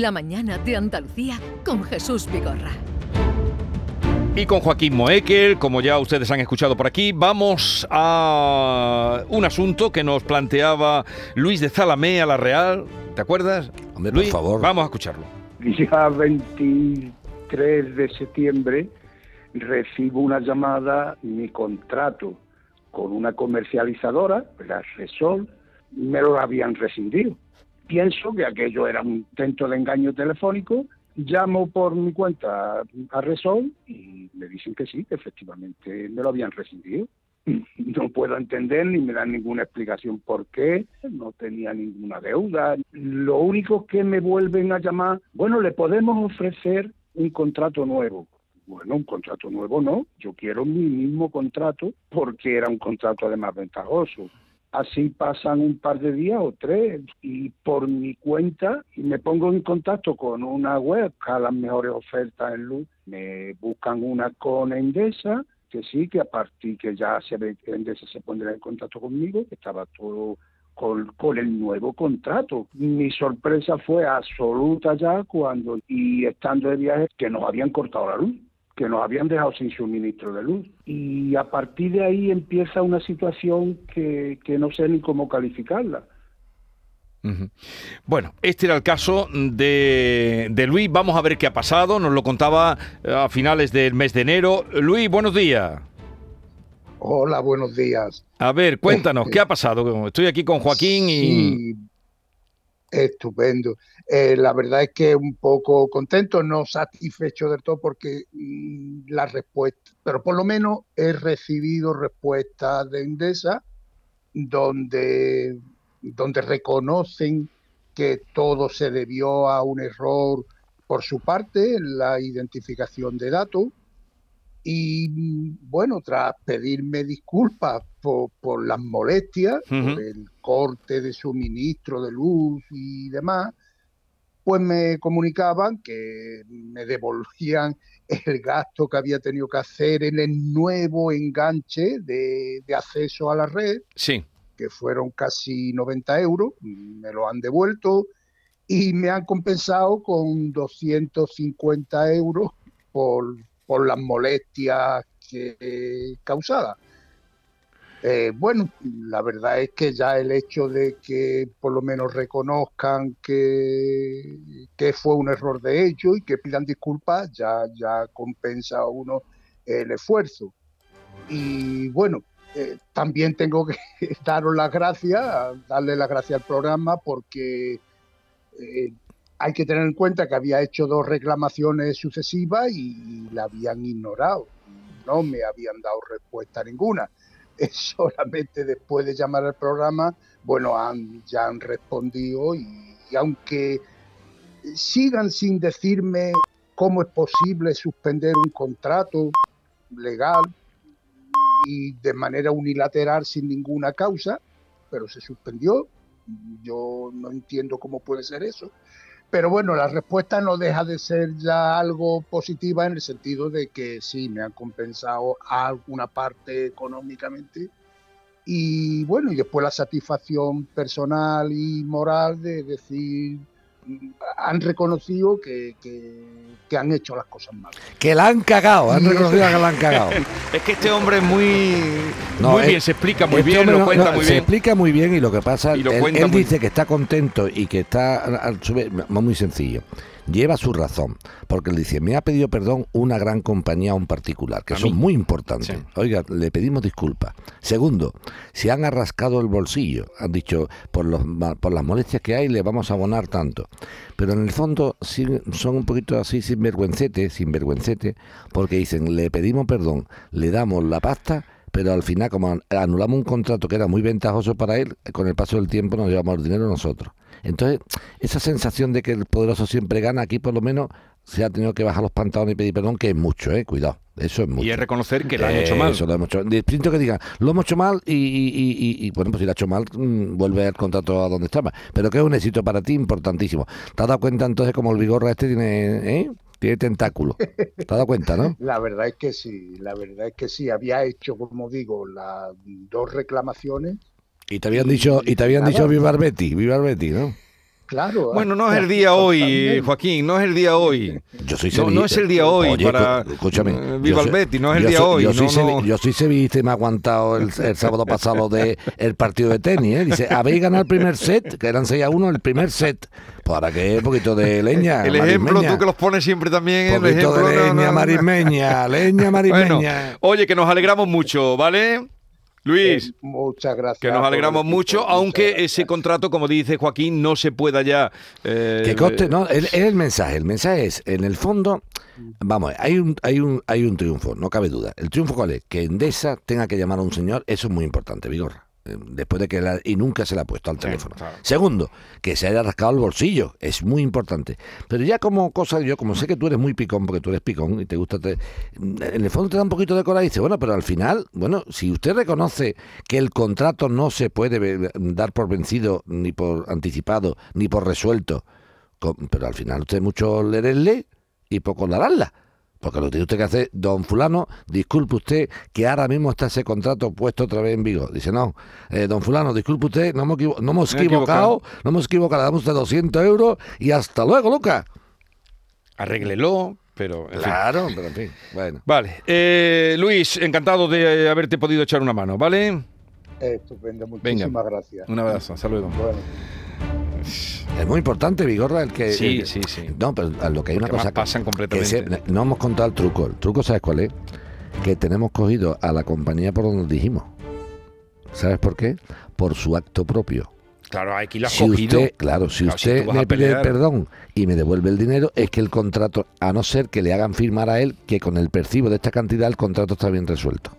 La mañana de Andalucía con Jesús Vigorra. Y con Joaquín Moekel, como ya ustedes han escuchado por aquí, vamos a un asunto que nos planteaba Luis de Zalamea, la Real. ¿Te acuerdas? Hombre, por Luis, favor. Vamos a escucharlo. día 23 de septiembre recibo una llamada, mi contrato con una comercializadora, la Resol, me lo habían rescindido. Pienso que aquello era un intento de engaño telefónico, llamo por mi cuenta a Resol y me dicen que sí, que efectivamente me lo habían rescindido. No puedo entender ni me dan ninguna explicación por qué, no tenía ninguna deuda. Lo único que me vuelven a llamar, bueno, le podemos ofrecer un contrato nuevo. Bueno, un contrato nuevo no, yo quiero mi mismo contrato porque era un contrato además ventajoso. Así pasan un par de días o tres y por mi cuenta me pongo en contacto con una web a las mejores ofertas en luz. Me buscan una con Endesa, que sí, que a partir que ya se ve Endesa se pondrá en contacto conmigo, que estaba todo con, con el nuevo contrato. Mi sorpresa fue absoluta ya cuando, y estando de viaje, que nos habían cortado la luz que nos habían dejado sin suministro de luz. Y a partir de ahí empieza una situación que, que no sé ni cómo calificarla. Bueno, este era el caso de, de Luis. Vamos a ver qué ha pasado. Nos lo contaba eh, a finales del mes de enero. Luis, buenos días. Hola, buenos días. A ver, cuéntanos, ¿qué ha pasado? Estoy aquí con Joaquín y... Estupendo. Eh, la verdad es que un poco contento, no satisfecho del todo porque mm, la respuesta, pero por lo menos he recibido respuestas de Endesa donde, donde reconocen que todo se debió a un error por su parte en la identificación de datos y bueno, tras pedirme disculpas por, por las molestias, por el corte de suministro de luz y demás, pues me comunicaban que me devolvían el gasto que había tenido que hacer en el nuevo enganche de, de acceso a la red, Sí. que fueron casi 90 euros, me lo han devuelto y me han compensado con 250 euros por, por las molestias que causadas. Eh, bueno, la verdad es que ya el hecho de que por lo menos reconozcan que, que fue un error de ellos y que pidan disculpas, ya, ya compensa a uno el esfuerzo. Y bueno, eh, también tengo que daros las gracias, darle las gracias al programa porque eh, hay que tener en cuenta que había hecho dos reclamaciones sucesivas y la habían ignorado. No me habían dado respuesta ninguna. Solamente después de llamar al programa, bueno, han, ya han respondido y aunque sigan sin decirme cómo es posible suspender un contrato legal y de manera unilateral sin ninguna causa, pero se suspendió. Yo no entiendo cómo puede ser eso. Pero bueno, la respuesta no deja de ser ya algo positiva en el sentido de que sí, me han compensado alguna parte económicamente. Y bueno, y después la satisfacción personal y moral de decir, han reconocido que, que- que han hecho las cosas mal. Que la han cagado, han reconocido que la han cagado. Es que este hombre es muy, No, muy bien, se explica muy Este bien, hombre lo cuenta no, muy se bien. explica muy bien y lo que pasa, Y lo él, dice bien. que está contento y que está muy sencillo. Lleva su razón, porque él dice, me ha pedido perdón una gran compañía a un particular, que eso es muy importante. Sí. Oiga, le pedimos disculpas. Segundo, se han arrascado el bolsillo, han dicho, por, los, por las molestias que hay le vamos a abonar tanto. Pero en el fondo sí, son un poquito así sinvergüencete, sinvergüencete, porque dicen, le pedimos perdón, le damos la pasta, pero al final, como an- anulamos un contrato que era muy ventajoso para él, con el paso del tiempo nos llevamos el dinero nosotros. Entonces, esa sensación de que el poderoso siempre gana, aquí por lo menos se ha tenido que bajar los pantalones y pedir perdón, que es mucho, ¿eh? Cuidado, eso es mucho. Y es reconocer que lo han hecho mal. Eso lo hemos hecho. Distinto que digan, lo hemos hecho mal y, y- y- y- y, bueno, pues si lo ha hecho mal, mm, vuelve al contrato a donde estaba. Pero que es un éxito para ti importantísimo. ¿Te has dado cuenta entonces como el vigorra este tiene, ¿eh? tiene tentáculo? ¿Te has dado cuenta, no? La verdad es que sí, la verdad es que sí. Había hecho, como digo, las dos reclamaciones Y te habían dicho, y te habían dicho viva el Betty, viva el Betty, ¿no? claro. Bueno, no es el día hoy, Joaquín, no es el día hoy. Yo soy No, sevillista. no es el día hoy Oye, para escúchame. eh, yo Viva el no es el día soy- hoy. Yo no, soy, no. yo soy sevillista y me ha aguantado el, el sábado pasado de el partido de tenis. ¿eh? Dice, habéis ganado el primer set, que eran 6 a 1, el primer set. Pues ahora que un poquito de leña. El ejemplo, marismeña. tú que los pones siempre también, el poquito ejemplo. de leña no, no. marismeña, leña Bueno, marismeña. oye, que nos alegramos mucho, ¿vale? Luis. Eh, muchas gracias. Que nos alegramos mucho, muchas aunque gracias. ese contrato, como dice Joaquín, no se pueda ya. eh, Que coste, no, es, es el mensaje. El mensaje es, en el fondo, vamos, hay un, hay un, hay un triunfo, no cabe duda. El triunfo cuál es? Que Endesa tenga que llamar a un señor, eso es muy importante, Vigorra. Eh, Después de que la- y nunca se le ha puesto al Sí, teléfono. claro. Segundo, que se haya rascado el bolsillo, es muy importante. Pero ya como cosa, yo como sé que tú eres muy picón, porque tú eres picón y te gusta, te- en el fondo te da un poquito de coraje y dice, bueno, pero al final, bueno, si usted reconoce que el contrato no se puede dar por vencido, ni por anticipado, ni por resuelto, pero al final usted mucho leerle y poco darla. Porque lo que tiene usted que hacer, don fulano, disculpe usted que ahora mismo está ese contrato puesto otra vez en vigor. Dice, no, eh, don fulano, disculpe usted, no hemos, equivo- no hemos equivocado, equivocado. no hemos equivocado, le damos usted 200 euros y hasta luego, Lucas. Arréglelo, pero. en fin. Claro, pero en fin, bueno. Vale. Eh, Luis, encantado de haberte podido echar una mano, ¿vale? Estupendo, muchísimas gracias. Un abrazo, luego. Bueno. Es muy importante, Vigorra, el que... Sí, el- sí, sí. No, pero a lo que hay una cosa... pasan que completamente. se- no hemos contado el truco. El truco, ¿sabes cuál es? Que tenemos cogido a la compañía por donde dijimos. ¿Sabes por qué? Por su acto propio. Claro, aquí lo has si cogido. usted, claro, si Claro, usted me pide perdón y me devuelve el dinero, es que el contrato, a no ser que le hagan firmar a él que con el percibo de esta cantidad el contrato está bien resuelto.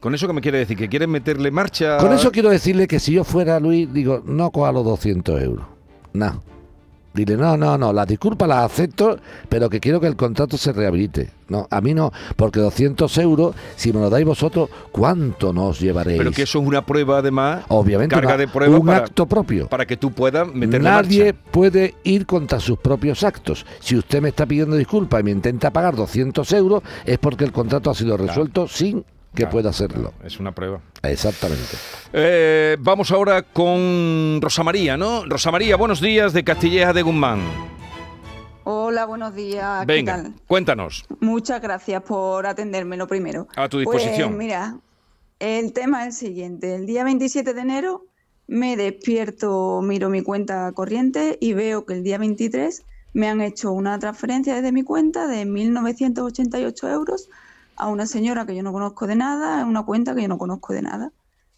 ¿Con eso qué me quiere decir? ¿Que quieres meterle marcha? Con eso quiero decirle que si yo fuera Luis, digo, no coja los 200 euros. No. Dile, no, no, no, las disculpas las acepto, pero que quiero que el contrato se rehabilite. No, a mí no, porque 200 euros, si me lo dais vosotros, ¿cuánto nos llevaréis? Pero que eso es una prueba, además. Obviamente, carga una- de prueba un para, acto propio. para que tú puedas meterle Nadie marcha. puede ir contra sus propios actos. Si usted me está pidiendo disculpas y me intenta pagar 200 euros, es porque el contrato ha sido resuelto sin que Claro, pueda hacerlo. claro, es una prueba. Exactamente. Eh, vamos ahora con Rosa María, ¿no? Rosa María, buenos días de Castilleja de Guzmán. Hola, buenos días. ¿Qué Venga, tal? cuéntanos. Muchas gracias por atenderme lo primero. A tu disposición. Pues mira, el tema es el siguiente. El día 27 de enero me despierto, miro mi cuenta corriente y veo que el día 23 me han hecho una transferencia desde mi cuenta de 1.988 euros a una señora que yo no conozco de nada, en una cuenta que yo no conozco de nada.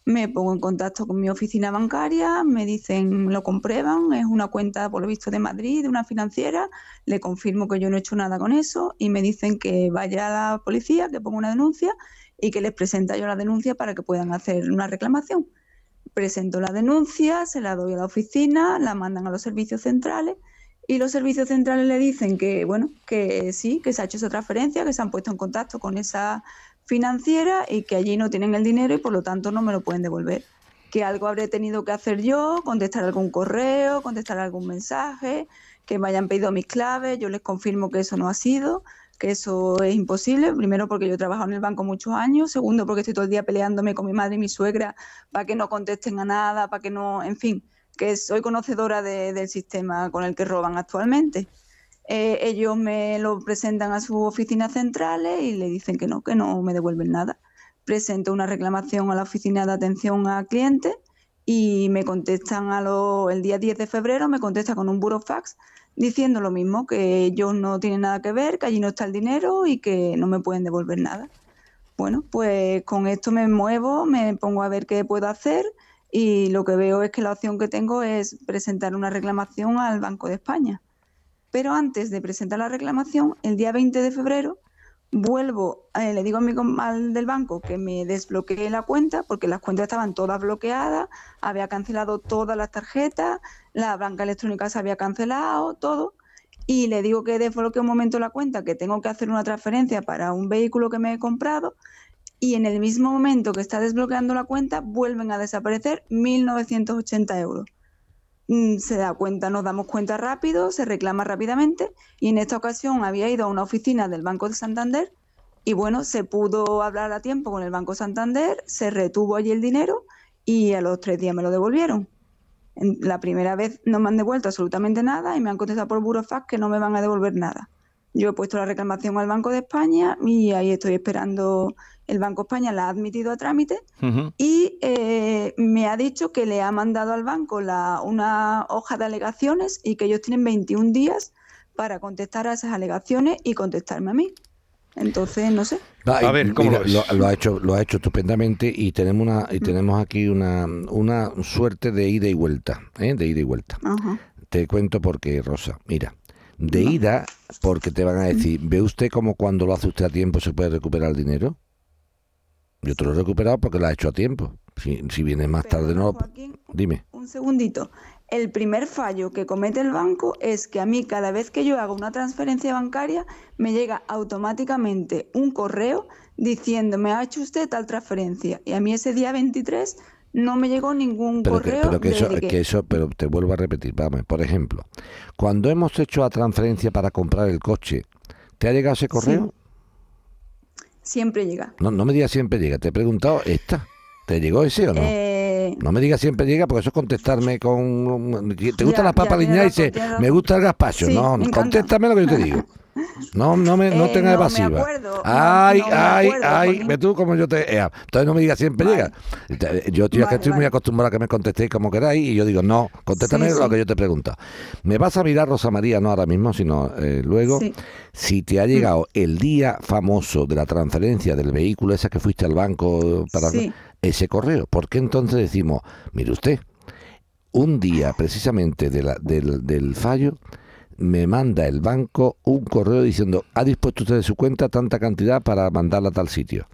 Me pongo en contacto con mi oficina bancaria, me dicen, lo comprueban, es una cuenta por lo visto de Madrid, de una financiera, le confirmo que yo no he hecho nada con eso y me dicen que vaya a la policía, que ponga una denuncia y que les presenta yo la denuncia para que puedan hacer una reclamación. Presento la denuncia, se la doy a la oficina, la mandan a los servicios centrales y los servicios centrales le dicen que, bueno, que sí, que se ha hecho esa transferencia, que se han puesto en contacto con esa financiera y que allí no tienen el dinero y por lo tanto no me lo pueden devolver. Que algo habré tenido que hacer yo, contestar algún correo, contestar algún mensaje, que me hayan pedido mis claves, yo les confirmo que eso no ha sido, que eso es imposible, primero porque yo he trabajado en el banco muchos años, segundo porque estoy todo el día peleándome con mi madre y mi suegra para que no contesten a nada, para que no, en fin, que soy conocedora de- del sistema con el que roban actualmente. Eh, ellos me lo presentan a sus oficinas centrales y le dicen que no, que no me devuelven nada. Presento una reclamación a la oficina de atención a clientes y me contestan a lo- el día 10 de febrero, me contesta con un burofax diciendo lo mismo, que ellos no tienen nada que ver, que allí no está el dinero y que no me pueden devolver nada. Bueno, pues con esto me muevo, me pongo a ver qué puedo hacer y lo que veo es que la opción que tengo es presentar una reclamación al Banco de España. Pero antes de presentar la reclamación, el día 20 de febrero, vuelvo, eh, le digo a mi al del banco que me desbloquee la cuenta, porque las cuentas estaban todas bloqueadas, había cancelado todas las tarjetas, la banca electrónica se había cancelado, todo. Y le digo que desbloquee un momento la cuenta, que tengo que hacer una transferencia para un vehículo que me he comprado. Y en el mismo momento que está desbloqueando la cuenta, vuelven a desaparecer 1.980 euros mm, se da cuenta, nos damos cuenta rápido, se reclama rápidamente y en esta ocasión había ido a una oficina del Banco de Santander y bueno, se pudo hablar a tiempo con el Banco Santander, se retuvo allí el dinero y a los tres días me lo devolvieron. La primera vez no me han devuelto absolutamente nada y me han contestado por Burofax que no me van a devolver nada. Yo he puesto la reclamación al Banco de España y ahí estoy esperando. El Banco España la ha admitido a trámite y eh, me ha dicho que le ha mandado al banco la, una hoja de alegaciones y que ellos tienen 21 días para contestar a esas alegaciones y contestarme a mí. Entonces, no sé. Va, A ver, ¿cómo mira, lo ha hecho, lo ha hecho estupendamente y tenemos una y tenemos aquí una, una suerte de ida y vuelta, ¿eh? de ida y vuelta. Te cuento por qué, Rosa. Mira, de ida, porque te van a decir, ¿ve usted cómo cuando lo hace usted a tiempo se puede recuperar el dinero? Yo te lo he recuperado porque lo ha hecho a tiempo. Si, si viene más tarde, no. Joaquín, Dime. Un segundito. El primer fallo que comete el banco es que a mí cada vez que yo hago una transferencia bancaria me llega automáticamente un correo diciendo me ha hecho usted tal transferencia y a mí ese día 23 no me llegó ningún Pero que, correo pero que eso, desde que- que eso, pero te vuelvo a repetir, vamos, por ejemplo, cuando hemos hecho la transferencia para comprar el coche, ¿te ha llegado ese correo? Siempre llega. No, no me digas siempre llega, te he preguntado esta. ¿Te llegó ese o no? Eh, No me digas siempre llega, porque eso es contestarme con... ¿Te gusta Ya, la papa ya, liñada? Y dice, me gusta el gazpacho. Sí, no, contéstame lo que yo te digo. No, no me no Eh, tengas no me evasiva. acuerdo, no- ay, no me ay, acuerdo, ay, ve tú como yo te... eh, entonces no me digas siempre Vale. llega. Yo, tío, es que Vale, estoy muy acostumbrado a que me contestéis como queráis y yo digo, no, contéstame Sí, lo sí. que yo te pregunto. Me vas a mirar, Rosa María, no ahora mismo, sino eh, luego, Sí. si te ha llegado el día famoso de la transferencia del vehículo, esa que fuiste al banco para ese correo. ¿Por qué entonces decimos, mire usted, un día precisamente de la- del, del fallo, me manda el banco un correo diciendo, ha dispuesto usted de su cuenta tanta cantidad para mandarla a tal sitio?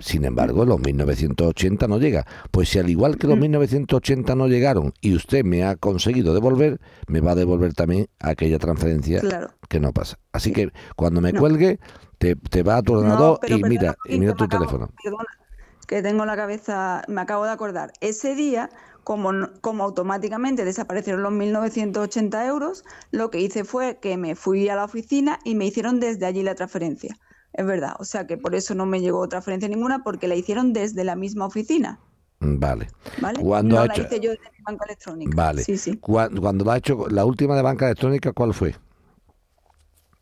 Sin embargo, los 1980 no llega. Pues si al igual que los 1980 no llegaron y usted me ha conseguido devolver, me va a devolver también aquella transferencia Claro. que no pasa. Así que cuando me No. cuelgue, te, te va a tu ordenador y mira, y mira tu acabo- teléfono. Perdona, que tengo la cabeza, me acabo de acordar. Ese día, como, automáticamente desaparecieron los 1.980 euros, lo que hice fue que me fui a la oficina y me hicieron desde allí la transferencia. Es verdad, o sea que por eso no me llegó transferencia ninguna, porque la hicieron desde la misma oficina, Mm, Vale. ¿vale? ¿Cuándo no ha la hecho- hice yo desde mi banca electrónica. Vale. Sí, sí. Cuando, cuando la ha hecho, la última de banca electrónica, ¿cuál fue?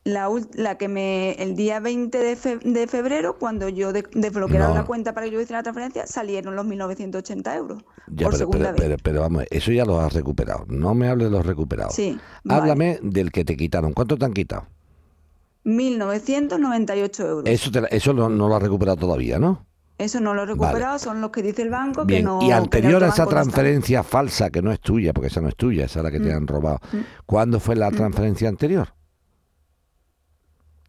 La, la que me, el día 20 de, fe- de febrero, cuando yo de- desbloquearon No. la cuenta para que yo hiciera la transferencia, salieron los 1.980 euros Ya, por pero, segunda pero, vez. pero, pero vamos, eso ya lo has recuperado. No me hables de los recuperados. Sí, vale. Háblame del que te quitaron. ¿Cuánto te han quitado? 1.998 euros. Eso, te eso no, no lo has recuperado todavía, ¿no? Eso no lo he recuperado, son los que dice el banco que no. y anterior a esa no transferencia falsa, que no es tuya, porque esa no es tuya, esa es la que te Mm. han robado. ¿Cuándo fue la transferencia anterior?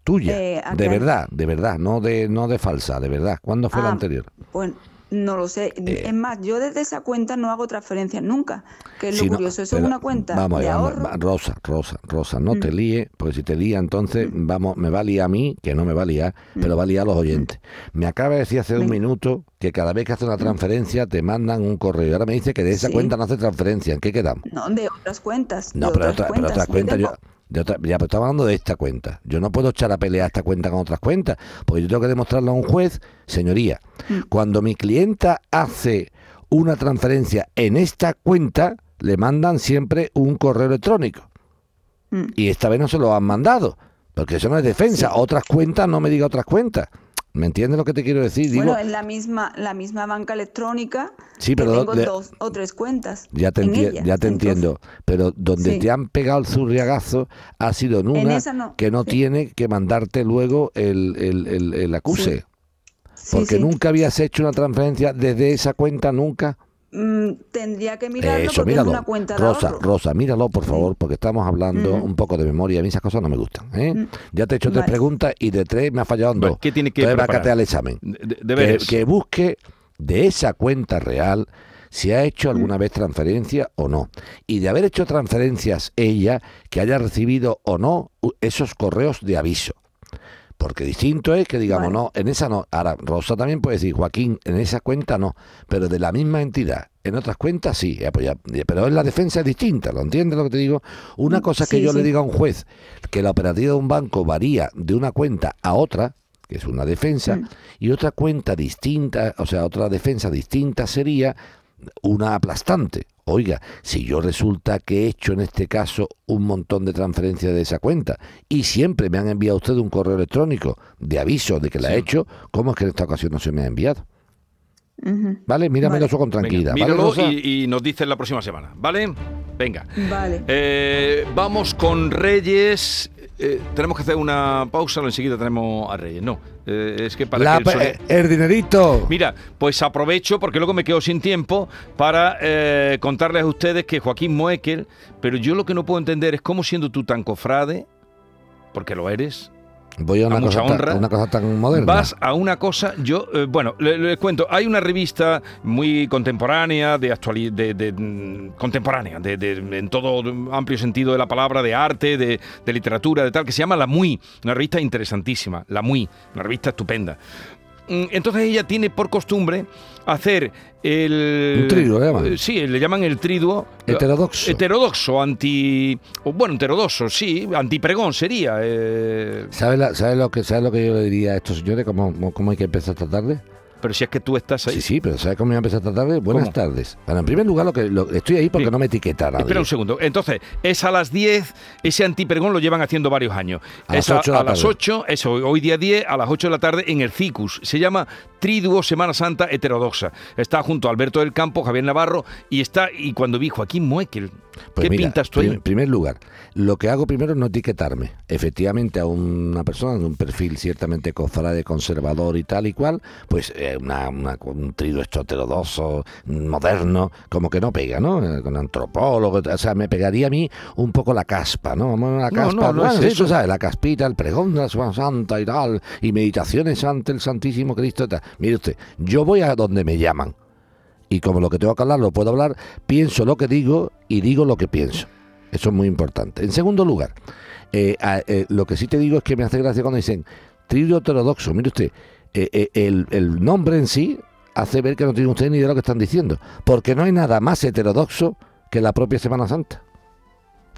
Tuya. Eh, ¿a de verdad, de verdad, no de, no de falsa, de verdad. ¿Cuándo fue la Ah, anterior? Pues no lo sé. Eh. es más, yo desde esa cuenta no hago transferencias nunca, que es lo Sí, no, curioso. Eso pero es una cuenta vamos, de vamos, ahorro. Rosa, Rosa, Rosa, no te Mm. líes, porque si te lía entonces vamos, me va a liar a mí, que no me va a liar, pero va a liar a los oyentes. Me acaba de decir hace un Mm. Minuto que cada vez que hace una transferencia te mandan un correo. Y ahora me dice que de esa Sí. cuenta no hace transferencia. ¿En qué quedamos? No, de otras cuentas. No, de pero, otras otra- pero cuentas. otras Yo cuentas, yo, tengo- de otra- ya, pero estamos hablando de esta cuenta. Yo no puedo echar a pelear esta cuenta con otras cuentas, porque yo tengo que demostrarle a un juez, señoría, Mm. cuando mi clienta hace una transferencia en esta cuenta, le mandan siempre un correo electrónico. Mm. Y esta vez no se lo han mandado, porque eso no es defensa. Sí. Otras cuentas, no me diga otras cuentas. ¿Me entiendes lo que te quiero decir? Digo, Bueno, en la misma, la misma banca electrónica Sí, que pero tengo de- dos o tres cuentas. Ya te, en enti- ella. ya te Entonces, entiendo, pero donde Sí. te han pegado el zurriagazo ha sido en una no, que no sí. tiene que mandarte luego el, el, el- el acuse. sí, porque nunca habías hecho una transferencia desde esa cuenta, nunca. Mm, tendría que mirarlo Eso, porque míralo. es una cuenta de Rosa, ahorro. Rosa, míralo por favor, porque estamos hablando Mm. un poco de memoria. A mí esas cosas no me gustan. ¿eh? Mm. Ya te he hecho tres preguntas y de tres me ha fallado en dos. ¿Qué tiene que Entonces, al examen. De- de- que, que busque de esa cuenta real si ha hecho Mm. alguna vez transferencia o no. Y de haber hecho transferencias ella, que haya recibido o no esos correos de aviso. Porque distinto es que digamos, no, en esa no. Ahora, Rosa también puede decir, Joaquín, en esa cuenta no, pero de la misma entidad. En otras cuentas sí, eh, pues pero en la defensa es distinta, ¿lo entiendes lo que te digo? Una cosa es que Mm, Sí, yo le diga a un juez que la operativa de un banco varía de una cuenta a otra, que es una defensa, Mm. y otra cuenta distinta, o sea, otra defensa distinta sería una aplastante Oiga, si yo resulta que he hecho en este caso un montón de transferencias de esa cuenta y siempre me han enviado usted un correo electrónico de aviso de que la he hecho, ¿cómo es que en esta ocasión no se me ha enviado? ¿Vale? Míramelo Vale. eso con tranquilidad. Y, y nos dices la próxima semana, ¿vale? Venga. Vale. Eh, vamos con Reyes. Eh, tenemos que hacer una pausa, enseguida tenemos a Reyes. No, eh, es que para La que el pe- sonido- el dinerito. Mira, pues aprovecho porque luego me quedo sin tiempo para eh, contarles a ustedes que Joaquín Moekel, pero yo lo que no puedo entender es cómo siendo tú tan cofrade, porque lo eres, Voy a a una, mucha cosa, honra. tan, una cosa tan moderna. Vas a una cosa, yo, eh, bueno, le- les cuento, hay una revista muy contemporánea, de actualidad, de, de, mm, contemporánea, de, de- en todo amplio sentido de la palabra, de arte, de, de literatura, de tal, que se llama La Muy, una revista interesantísima, La Muy, una revista estupenda. Mm, Entonces ella tiene por costumbre hacer el... Un triduo, ¿le llaman? Sí, le llaman el triduo. Heterodoxo. Heterodoxo, anti... Bueno, heterodoxo, sí, antipregón sería. eh, ¿Sabes sabe lo, que, sabe lo que yo le diría a estos señores? ¿Cómo, cómo hay que empezar esta tarde? Pero si es que tú estás ahí. Sí, sí, pero ¿sabes cómo voy a empezar esta tarde? Buenas ¿Cómo? tardes. Bueno, en primer lugar, lo que lo- estoy ahí porque Sí. no me etiqueta nadie. Espera un segundo. Entonces, es a las 10, ese antipregón lo llevan haciendo varios años. A es las ocho de la a las tarde. 8, eso, hoy día 10, a las 8 de la tarde en el CICUS. Se llama Triduo Semana Santa Heterodoxa. Está junto a Alberto del Campo, Javier Navarro, y está, y cuando vi Joaquín Muekel, Pues ¿qué mira, pintas tú ahí? En primer lugar, lo que hago primero es no etiquetarme. Efectivamente, a una persona de un perfil ciertamente cofrade, conservador y tal y cual, pues eh, una, una- un trido esto heterodoxo, moderno, como que no pega, ¿no? Eh, Con antropólogo, o sea, me pegaría a mí un poco la caspa, ¿no? La No, caspa, no, no bueno, es eso. sabes, la caspita, el pregón de la Semana Santa y tal, y meditaciones ante el Santísimo Cristo y tal. Mire usted, yo voy a donde me llaman. Y como lo que tengo que hablar lo puedo hablar, pienso lo que digo y digo lo que pienso. Eso es muy importante. En segundo lugar, eh, eh, lo que sí te digo es que me hace gracia cuando dicen tridio heterodoxo. Mire usted, eh, eh, el, el nombre en sí hace ver que no tiene usted ni idea de lo que están diciendo. Porque no hay nada más heterodoxo que la propia Semana Santa.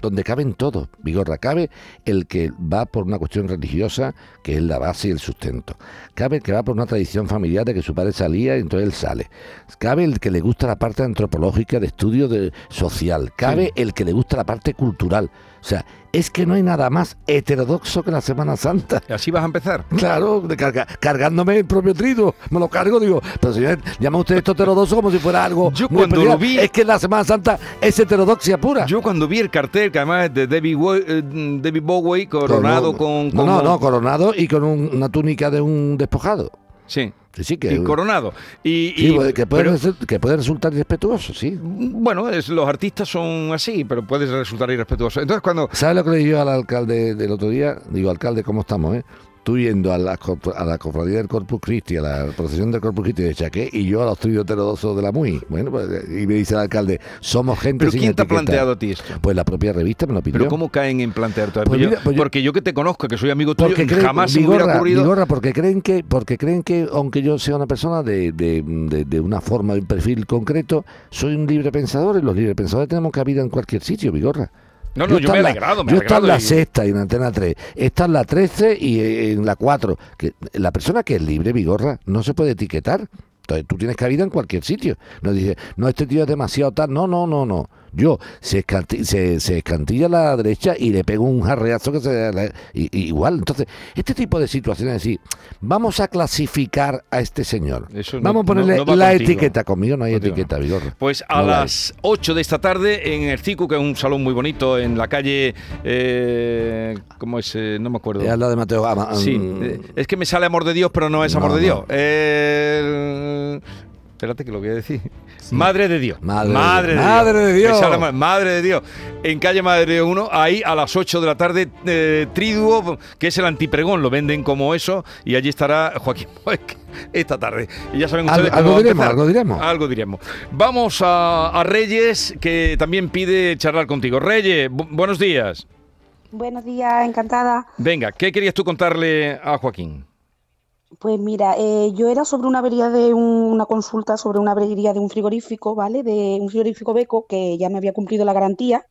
Donde caben todos, Vigorra. Cabe el que va por una cuestión religiosa, que es la base y el sustento. Cabe el que va por una tradición familiar de que su padre salía y entonces él sale. Cabe el que le gusta la parte antropológica de estudio de, social. Cabe el que le gusta la parte cultural. O sea, es que no hay nada más heterodoxo que la Semana Santa. ¿Así vas a empezar? Claro, de carga- cargándome el propio trido, me lo cargo, digo, pero señor, llama usted esto heterodoxo como si fuera algo. Yo muy cuando lo vi- Es que la Semana Santa es heterodoxia pura. Yo cuando vi el cartel, que además es de David, Wo- eh, David Bowie, coronado con... No, no, coronado y con un- una túnica de un despojado. Sí, Sí, sí, que, y coronado. Y, sí, y- puede- que, puede, pero- que puede resultar irrespetuoso, sí. Bueno, es, los artistas son así, pero puedes resultar irrespetuoso. Entonces, cuando. ¿Sabes lo que le dije yo al alcalde del otro día? Digo, alcalde, ¿cómo estamos, eh? Tú yendo a la, a la cofradía del Corpus Christi, a la procesión del Corpus Christi de Chaqué, y yo a los trios heterodoxos de la MUI. Bueno, pues, y me dice el alcalde, somos gente ¿Pero sin quién te ha planteado a ti esto? Pues la propia revista me lo pidió. ¿Pero cómo caen en plantear todo Pues pues Porque yo que te conozco, que soy amigo tuyo, creen, jamás se hubiera ocurrido. Porque creen que porque creen que aunque yo sea una persona de, de, de- de una forma de un perfil concreto soy un libre pensador y los libres pensadores tenemos cabida en cualquier sitio Vigorra No, no, yo, me he en alegrado, me yo está en alegrado la y- sexta y en Antena 3 está en la 13 y eh, en la 4 que la persona que es libre Vigorra no se puede etiquetar. Entonces tú tienes cabida en cualquier sitio. No dice no este tío es demasiado tal no no no no yo se, se, se escantilla a la derecha y le pego un jarreazo que se y- y igual entonces este tipo de situaciones es decir vamos a clasificar a este señor Eso no- vamos a ponerle no- no va la contigo. etiqueta conmigo no hay Contigo etiqueta no. Vigorra Pues a la las 8 de esta tarde en el CICU, que es un salón muy bonito, en la calle. Eh, ¿Cómo es? Eh, no me acuerdo. es la de Mateo Gama Sí, mm, eh, es que me sale amor de Dios, pero no es amor de. Dios. Eh, espérate que lo voy a decir. Madre de Dios. Madre de Madre Dios. de Madre de Dios. Madre de Dios. En calle Madre de Dios 1, ahí a las 8 de la tarde, eh, Triduo, que es el antipregón, lo venden como eso, y allí estará Joaquín Moeck esta tarde. Y ya saben Algo- ustedes algo diremos, algo diremos. Algo diremos. Vamos a, a Reyes, que también pide charlar contigo. Reyes, bu- buenos días. Buenos días, encantada. Venga, ¿qué querías tú contarle a Joaquín? Pues mira, eh, yo era sobre una avería de un- una consulta sobre una avería de un frigorífico, ¿vale? De un frigorífico Beco que ya me había cumplido la garantía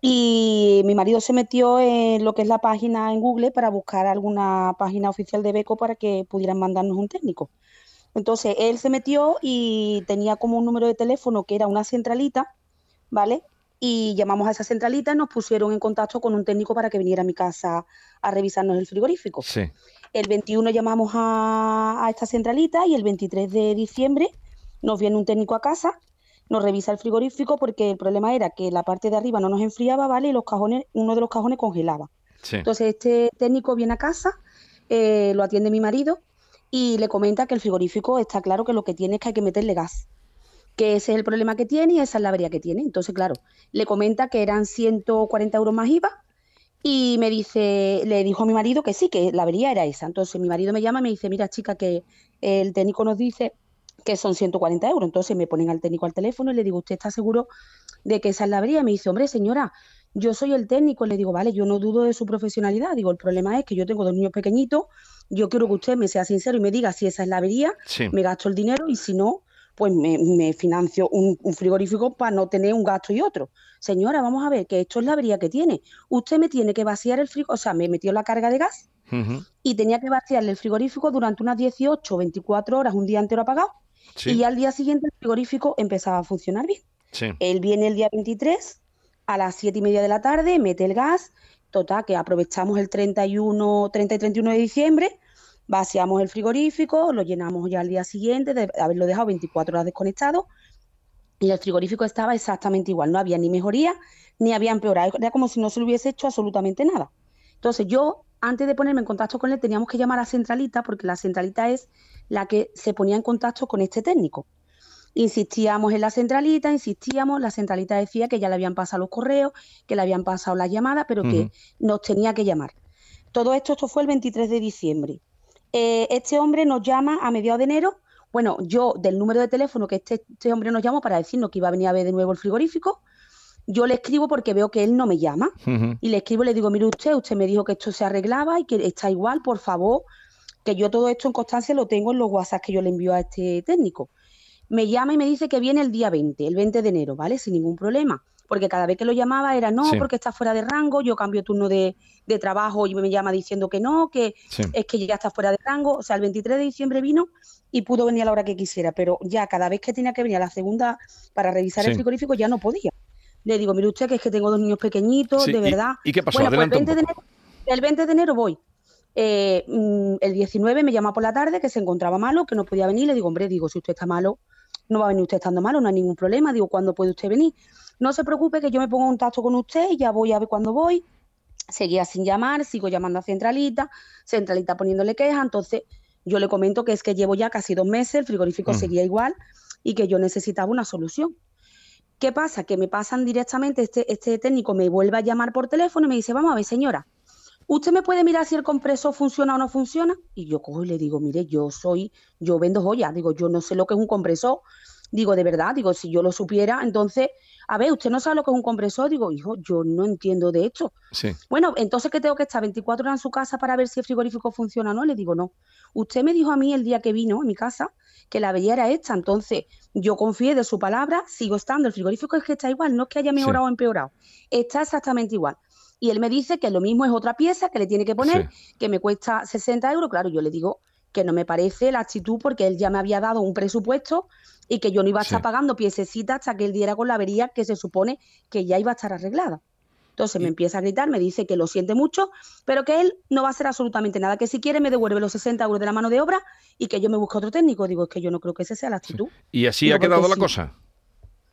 y mi marido se metió en lo que es la página en Google para buscar alguna página oficial de Beco para que pudieran mandarnos un técnico. Entonces él se metió y tenía como un número de teléfono que era una centralita ¿vale? Y llamamos a esa centralita y nos pusieron en contacto con un técnico para que viniera a mi casa a revisarnos el frigorífico. Sí. El 21 llamamos a, a esta centralita y el 23 de diciembre nos viene un técnico a casa, nos revisa el frigorífico porque el problema era que la parte de arriba no nos enfriaba, ¿vale? Y los cajones, uno de los cajones congelaba. Sí. Entonces este técnico viene a casa, eh, lo atiende mi marido y le comenta que el frigorífico está claro que lo que tiene es que hay que meterle gas, que ese es el problema que tiene y esa es la avería que tiene. Entonces, claro, le comenta que eran 140 euros más IVA y me dice, le dijo a mi marido que sí, que la avería era esa. Entonces mi marido me llama y me dice, mira chica, que el técnico nos dice que son 140 euros. Entonces me ponen al técnico al teléfono y le digo, ¿usted está seguro de que esa es la avería? Y me dice, hombre, señora, yo soy el técnico. Le digo, vale, yo no dudo de su profesionalidad. Digo, el problema es que yo tengo dos niños pequeñitos. Yo quiero que usted me sea sincero y me diga si esa es la avería. Sí. Me gasto el dinero y si no, pues me, me financio un, un frigorífico para no tener un gasto y otro. Señora, vamos a ver, que esto es la avería que tiene. Usted me tiene que vaciar el frigorífico, o sea, me metió la carga de gas y tenía que vaciarle el frigorífico durante unas 18 o 24 horas, un día entero apagado. Sí. Y al día siguiente el frigorífico empezaba a funcionar bien. Sí. Él viene el día 23 a las 7 y media de la tarde, mete el gas, total, que aprovechamos el 31, 30 y 31 de diciembre, vaciamos el frigorífico, lo llenamos ya al día siguiente de haberlo dejado 24 horas desconectado y el frigorífico estaba exactamente igual, no había ni mejoría ni había empeorado, era como si no se le hubiese hecho absolutamente nada. Entonces yo, antes de ponerme en contacto con él, teníamos que llamar a centralita porque la centralita es la que se ponía en contacto con este técnico. Insistíamos en la centralita, insistíamos, la centralita decía que ya le habían pasado los correos, que le habían pasado las llamadas, pero que nos tenía que llamar. Todo esto, esto fue el 23 de diciembre. Eh, este hombre nos llama a mediados de enero. Bueno, yo del número de teléfono que este, este hombre nos llamó para decirnos que iba a venir a ver de nuevo el frigorífico, yo le escribo porque veo que él no me llama. Y le escribo y le digo, mire usted, usted me dijo que esto se arreglaba y que está igual, por favor, que yo todo esto en constancia lo tengo en los WhatsApp que yo le envío a este técnico. Me llama y me dice que viene el día 20, el 20 de enero, ¿vale? Sin ningún problema. Porque cada vez que lo llamaba era, no, Sí. porque está fuera de rango, yo cambio turno de, de trabajo y me llama diciendo que no, que Sí. es que ya está fuera de rango. O sea, el 23 de diciembre vino y pudo venir a la hora que quisiera, pero ya cada vez que tenía que venir a la segunda para revisar Sí. el frigorífico ya no podía. Le digo, mire usted que es que tengo dos niños pequeñitos, de y- verdad. ¿y qué pasó? Bueno, pues el Adelanta un 20, de enero, el 20 de enero voy. Eh, mm, el 19 me llama por la tarde que se encontraba malo, que no podía venir. Le digo, hombre, digo, si usted está malo, no va a venir usted estando malo, no hay ningún problema. Digo, ¿cuándo puede usted venir? No se preocupe, que yo me pongo en contacto con usted y ya voy a ver cuándo voy. Seguía sin llamar, sigo llamando a Centralita, Centralita poniéndole queja. Entonces, yo le comento que es que llevo ya casi dos meses, el frigorífico Mm. seguía igual y que yo necesitaba una solución. ¿Qué pasa? Que me pasan directamente, este, este técnico me vuelve a llamar por teléfono y me dice, vamos a ver, señora, ¿usted me puede mirar si el compresor funciona o no funciona? Y yo cojo y le digo, mire, yo soy, yo vendo joyas, digo, yo no sé lo que es un compresor. Digo, de verdad, digo, si yo lo supiera, entonces, a ver, ¿usted no sabe lo que es un compresor? Digo, hijo, yo no entiendo de esto. Sí. Bueno, entonces que tengo que estar 24 horas en su casa para ver si el frigorífico funciona o no. Le digo, no. Usted me dijo a mí el día que vino a mi casa que la avería era esta. Entonces, yo confié de su palabra, sigo estando. El frigorífico es que está igual, no es que haya mejorado o empeorado. Está exactamente igual. Y él me dice que lo mismo es otra pieza que le tiene que poner, que me cuesta 60 euros. Claro, yo le digo que no me parece la actitud porque él ya me había dado un presupuesto y que yo no iba a estar Sí. pagando piececitas hasta que él diera con la avería que se supone que ya iba a estar arreglada. Entonces me empieza a gritar, me dice que lo siente mucho, pero que él no va a hacer absolutamente nada, que si quiere me devuelve los 60 euros de la mano de obra y que yo me busque otro técnico. Digo, es que yo no creo que esa sea la actitud. Y así Digo, ha quedado la sí. cosa.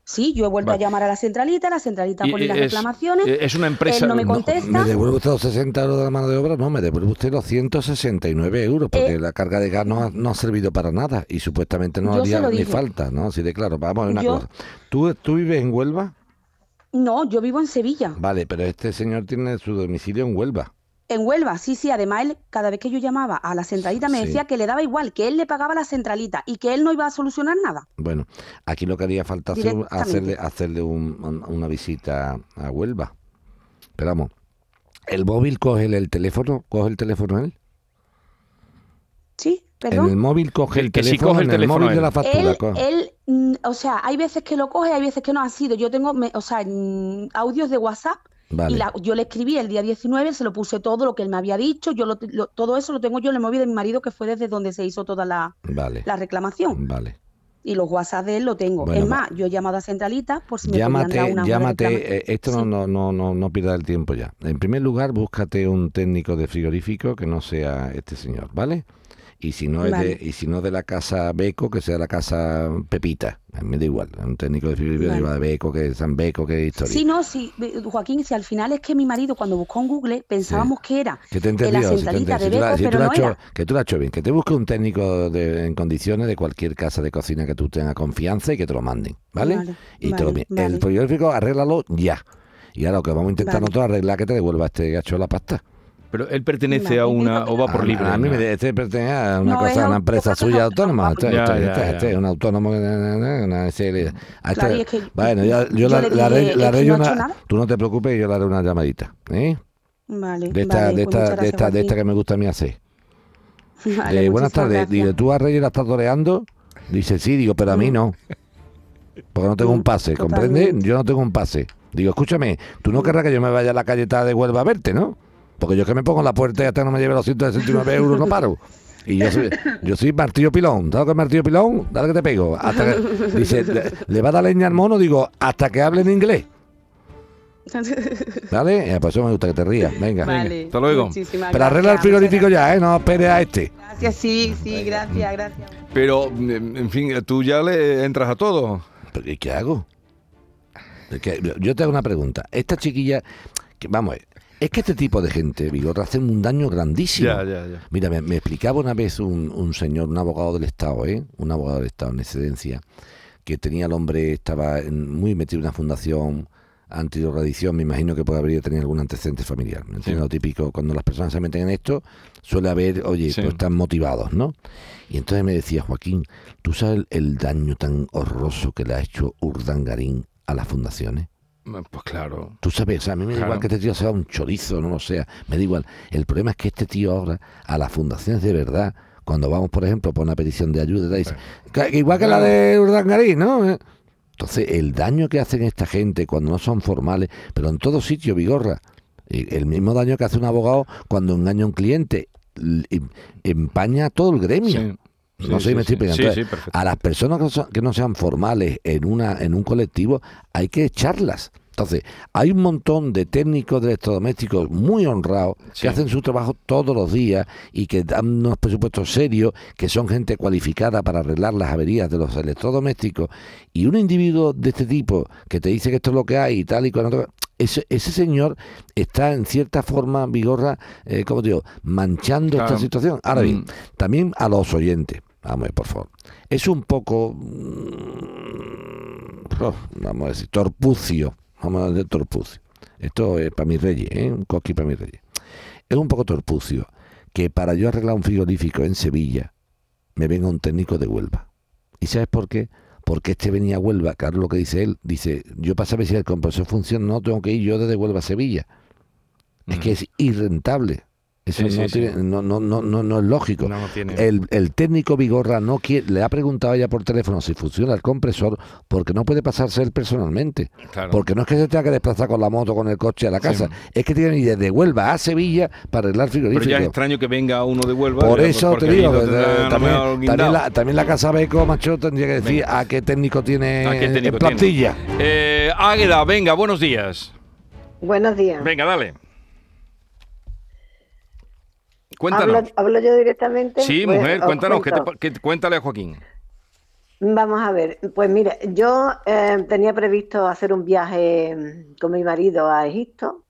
Sí, yo he vuelto Vale. a llamar a la centralita, la centralita pone las es- reclamaciones. es una empresa- Él no me no, contesta. ¿Me devuelve usted los 60 euros de la mano de obra? No, me devuelve usted los 169 euros, porque Eh, la carga de gas no ha, no ha servido para nada y supuestamente no haría ni dije. falta, ¿no? Así de claro, vamos a ver una Yo- cosa. ¿Tú, ¿Tú vives en Huelva? No, yo vivo en Sevilla. Vale, pero este señor tiene su domicilio en Huelva. En Huelva, sí, sí. Además, él, cada vez que yo llamaba a la centralita me Sí. decía que le daba igual, que él le pagaba la centralita y que él no iba a solucionar nada. Bueno, aquí lo que haría falta hacer, hacerle, hacerle un- un- una visita a Huelva. Pero vamos, ¿el móvil coge el, el teléfono? ¿Coge el teléfono él? Sí, En perdón. el móvil coge el que sí teléfono, coge el en el teléfono móvil de la factura. Él, coge. él, mm, o sea, hay veces que lo coge, hay veces que no ha sido. Yo tengo, me- o sea, mm, audios de WhatsApp Vale. y la- yo le escribí el día 19, se lo puse todo lo que él me había dicho, yo lo- lo- todo eso lo tengo yo en el móvil de mi marido, que fue desde donde se hizo toda la, Vale. la reclamación. Vale. y los WhatsApp de él lo tengo. Bueno, es más, yo he llamado a Centralita por si me Llámate, dar una llámate, reclama- eh, esto Sí. no, no, no, no pierda el tiempo ya. En primer lugar, búscate un técnico de frigorífico que no sea este señor, ¿vale? Y si no es Vale. de, y si no de la casa Beco, que sea la casa Pepita. A mí me da igual. Un técnico de frigorífico Vale. de Beco, que San Beco, que historia. Sí, no, sí, Joaquín, si al final es que mi marido cuando buscó en Google pensábamos que era Que te he en la entendido, si te he centralita de Beco, si pero no has hecho- era. que tú lo has hecho bien, que te busque un técnico de- en condiciones de cualquier casa de cocina que tú tengas confianza y que te lo manden, ¿vale? Vale, y te lo El frigorífico, arréglalo ya. Y ahora lo que vamos a intentar nosotros es arreglar que te devuelva este gacho la pasta. Pero él pertenece a una o va por A- libre. A, mí ¿no? me este pertenece a una No, cosa, es una empresa es suya autónoma. Este, Ya, este, ya, este, ya. este es un autónomo, una. A este- Claro, y es que bueno, ya- yo, yo la, le la no una. Tú no te preocupes, yo le haré una llamadita. ¿eh? Vale, De esta, vale, de, pues esta, de, esta, de esta que me gusta a mí hacer. Vale, Eh, buenas tardes. Digo, ¿tú a Reyes la estás toreando? Dice, sí, digo, pero a mí Mm. no. Porque no tengo un Mm, pase, ¿comprende? Yo no tengo un pase. Digo, escúchame, tú no querrás que yo me vaya a la calleta de Huelva a verte, ¿no? Porque yo que me pongo en la puerta y hasta no me lleve los 169 euros no paro. Y yo soy, yo soy martillo pilón. ¿Sabes lo que es martillo pilón? Dale que te pego. Hasta que, dice, le, le va a dar leña al mono, digo, hasta que hable en inglés. ¿Vale? Eh, por eso me gusta que te rías. Venga. Vale, hasta luego. muchísimas Pero arregla el frigorífico ya, ¿eh? No esperes a este. Gracias, sí, sí, gracias, gracias. Pero, en en fin, tú ya le entras a todo. ¿Pero ¿y qué hago? Yo te hago una pregunta. Esta chiquilla, que, vamos, a ver, es que este tipo de gente, Vigorra, hacen un daño grandísimo. Ya, ya, ya. Mira, me, me explicaba una vez un, un señor, un abogado del Estado, ¿eh? Un abogado del Estado en excedencia, que tenía el hombre, estaba en- muy metido en una fundación antidrogadicción, me imagino que puede haber tenido algún antecedente familiar. Sí. Lo típico, cuando las personas se meten en esto, suele haber, oye, Sí. pues están motivados, ¿no? Y entonces me decía, Joaquín, ¿tú sabes el, el daño tan horroroso que le ha hecho Urdangarín a las fundaciones? Pues claro. Tú sabes, a mí me da Claro. igual que este tío sea un chorizo, no lo sea, me da igual. El problema es que este tío ahora, a las fundaciones de verdad, cuando vamos, por ejemplo, por una petición de ayuda, te dice, que igual que la de Urdangarín, ¿no? Eh. Entonces, el daño que hacen esta gente cuando no son formales, pero en todo sitio, Vigorra, eh, el mismo daño que hace un abogado cuando engaña a un cliente, em- empaña todo el gremio. Sí. No sé si me estoy Entonces, a las personas que, son- que no sean formales en una en un colectivo hay que echarlas. Entonces, hay un montón de técnicos de electrodomésticos muy honrados Sí. que hacen su trabajo todos los días y que dan unos presupuestos serios, que son gente cualificada para arreglar las averías de los electrodomésticos. Y un individuo de este tipo que te dice que esto es lo que hay y tal y cual, ese, ese señor está en cierta forma, Vigorra, eh, como digo, manchando Claro. esta situación. Ahora bien, Mm. también a los oyentes, vamos por favor. Es un poco, mm, oh, vamos a decir, torpucio. Vamos a decir torpucio. Esto es para mis reyes, ¿eh? un coqui para mis reyes. Es un poco torpucio que para yo arreglar un frigorífico en Sevilla me venga un técnico de Huelva. ¿Y sabes por qué? Porque este venía a Huelva, claro lo que dice él, dice, yo para saber si el compresor funciona no, tengo que ir yo desde Huelva a Sevilla. Es que es irrentable. Eso Sí, sí, no, sí. tiene- no, no, no, no, no es lógico. No, no tiene. El, el técnico Vigorra no quiere, le ha preguntado a ella por teléfono si funciona el compresor porque no puede pasarse él personalmente. Claro. Porque no es que se tenga que desplazar con la moto con el coche a la casa, es que tiene que ir desde Huelva a Sevilla para arreglar Pero ya es frigorífico. extraño que venga uno de Huelva. Por eso te digo, eh, también, también la, también la Casa Beco, macho, tendría que decir Venga. a qué técnico tiene ¿A qué técnico en tiene? plantilla. Eh, Águeda, venga, buenos días. Buenos días. Venga, dale. Cuéntanos. ¿Hablo, hablo yo directamente? Sí, Pues, mujer, os cuéntanos. ¿qué te cuéntale a Joaquín. Vamos a ver, pues mira, yo eh, tenía previsto hacer un viaje mm, con mi marido a Egipto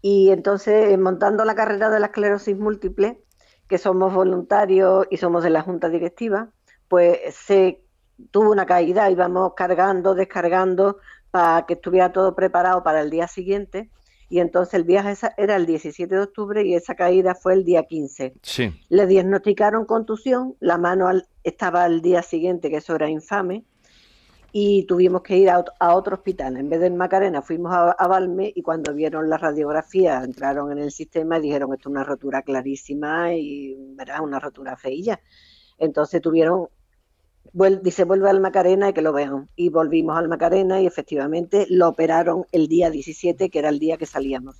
y entonces eh, montando la carrera de la esclerosis múltiple, que somos voluntarios y somos de la junta directiva, pues se tuvo una caída, íbamos cargando, descargando para que estuviera todo preparado para el día siguiente y entonces el viaje era el 17 de octubre y esa caída fue el día 15. Sí. Le diagnosticaron contusión, la mano al- estaba al día siguiente, que eso era infame, y tuvimos que ir a, ot- a otro hospital. En vez de en Macarena fuimos a, a Valme y cuando vieron la radiografía entraron en el sistema y dijeron esto es una rotura clarísima y verás una rotura feilla. Entonces tuvieron, dice vuelve al Macarena y que lo vean. Y volvimos al Macarena y efectivamente lo operaron el día 17, que era el día que salíamos.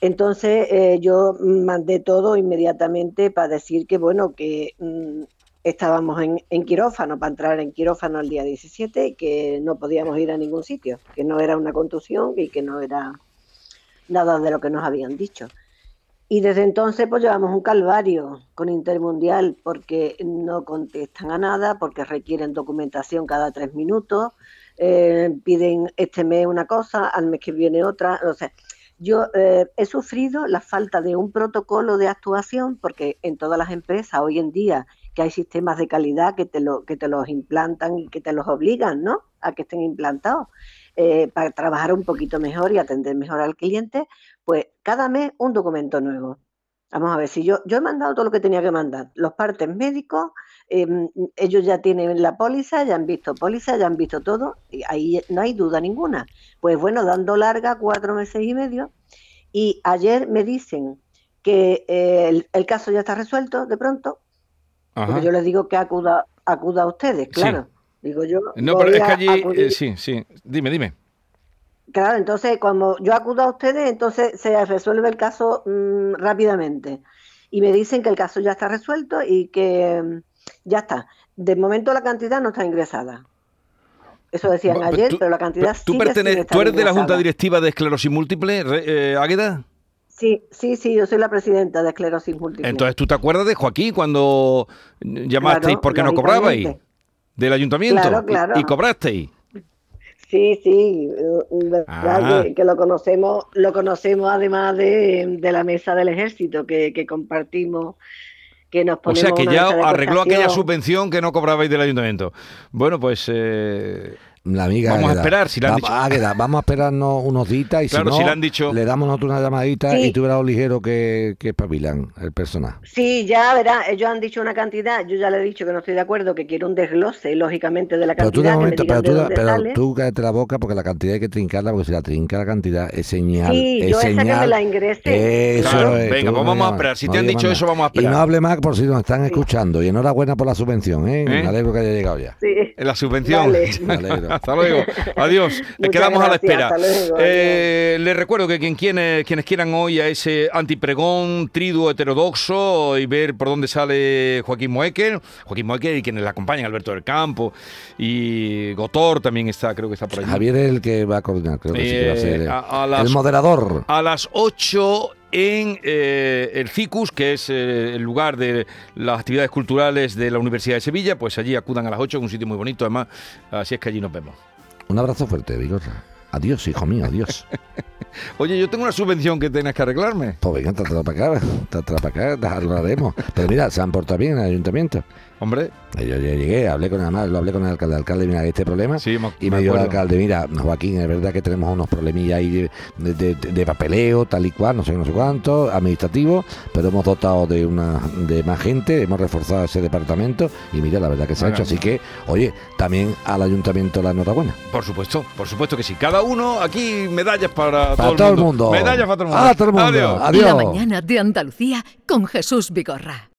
Entonces eh, yo mandé todo inmediatamente para decir que bueno, que mm, estábamos en, en quirófano para entrar en quirófano el día 17 y que no podíamos ir a ningún sitio, que no era una contusión y que no era nada de lo que nos habían dicho. Y desde entonces pues llevamos un calvario con Intermundial porque no contestan a nada, porque requieren documentación cada tres minutos, eh, piden este mes una cosa, al mes que viene otra, o sea, yo eh, he sufrido la falta de un protocolo de actuación porque en todas las empresas hoy en día que hay sistemas de calidad que te, lo, que te los implantan y que te los obligan, ¿no? A que estén implantados eh, para trabajar un poquito mejor y atender mejor al cliente, pues cada mes un documento nuevo. Vamos a ver, si yo, yo he mandado todo lo que tenía que mandar, los partes médicos, em, ellos ya tienen la póliza, ya han visto póliza, ya han visto todo, y ahí no hay duda ninguna. Pues bueno, dando larga cuatro meses y medio, y ayer me dicen que eh, el, el caso ya está resuelto de pronto, Ajá. porque yo les digo que acuda, acuda a ustedes, claro. Digo yo. No, pero es que allí, eh, sí, sí. Dime, dime. Claro, entonces cuando yo acudo a ustedes, entonces se resuelve el caso mm, rápidamente. Y me dicen que el caso ya está resuelto y que mm, ya está. De momento la cantidad no está ingresada. Eso decían ayer, tú- pero la cantidad ¿Tú, sigue sin estar ¿Tú eres de la Junta. Directiva de Esclerosis Múltiple, eh, Águeda? Sí, sí, sí, yo soy la presidenta de esclerosis múltiple. Entonces, ¿tú te acuerdas de Joaquín cuando llamasteis Claro, porque no cobrabais? Del ayuntamiento. Claro, y- claro. Y, cobrasteis. Sí, sí, eh, verdad Ah. que, que lo conocemos, lo conocemos además de, de la mesa del ejército que, que compartimos, que nos O sea, que ya arregló aquella subvención que no cobrabais del ayuntamiento. Bueno, pues... eh, La amiga Vamos a esperar, si le han Vamos- dicho. Águeda, vamos a esperarnos unos días y Claro, si no, si le han dicho- le damos nosotros una llamadita Sí. y tú verás lo ligero que, que espabilan el personal. Sí, ya verá, ellos han dicho una cantidad, yo ya le he dicho que no estoy de acuerdo, que quiero un desglose, lógicamente, de la Pero tú de cantidad, que me momento, digan pero de tú, dónde pero sale. tú cállate la boca porque la cantidad hay que trincarla, porque si la trinca la cantidad es señal. Sí, es yo esa que me la ingrese. Eso Claro, es, venga, tú pues vamos a esperar. Si no te han dicho nada. eso, vamos a Y esperar. no hable más por si nos están escuchando. Y enhorabuena por la subvención, ¿eh? ¿Eh? Me alegro que haya llegado ya. Sí. En la subvención. Vale. Me alegro. Hasta luego. Adiós. Quedamos a la espera. luego, Eh, les recuerdo que quien, quienes, quienes quieran hoy a ese antipregón triduo heterodoxo y ver por dónde sale Joaquín Moekel, Joaquín Moekel y quienes le acompañan, Alberto del Campo y Gotor también está, creo que está por allí. Javier es el que va a coordinar, creo que sí que va a Eh, ser a- a las- el moderador. A las 8 en eh, el CICUS, que es eh, el lugar de las actividades culturales de la Universidad de Sevilla, pues allí acudan a las 8, es un sitio muy bonito, además, así es que allí nos vemos. Un abrazo fuerte, Vigorra. Adiós, hijo mío, adiós. Oye, yo tengo una subvención que tienes que arreglarme. Pues venga, trátela para acá, trátela para acá, hablaremos. Pero mira, se han portado bien en el ayuntamiento. Hombre, Yo ya llegué, hablé con además, lo hablé con el alcalde, alcalde, mira, este problema. sí, me, Y me me dijo el alcalde, mira, Joaquín, es verdad que tenemos unos problemillas ahí de, de- de- de papeleo, tal y cual, no sé no sé cuánto, administrativo, pero hemos dotado de una de más gente, hemos reforzado ese departamento y mira, la verdad que se ha hecho. Así que, oye, también al ayuntamiento la enhorabuena. Por supuesto, por supuesto que sí. Cada uno aquí medallas para, Para todo el mundo. Medallas para todo el mundo. A todo el mundo. Adiós. Adiós. La mañana de Andalucía con Jesús Vigorra.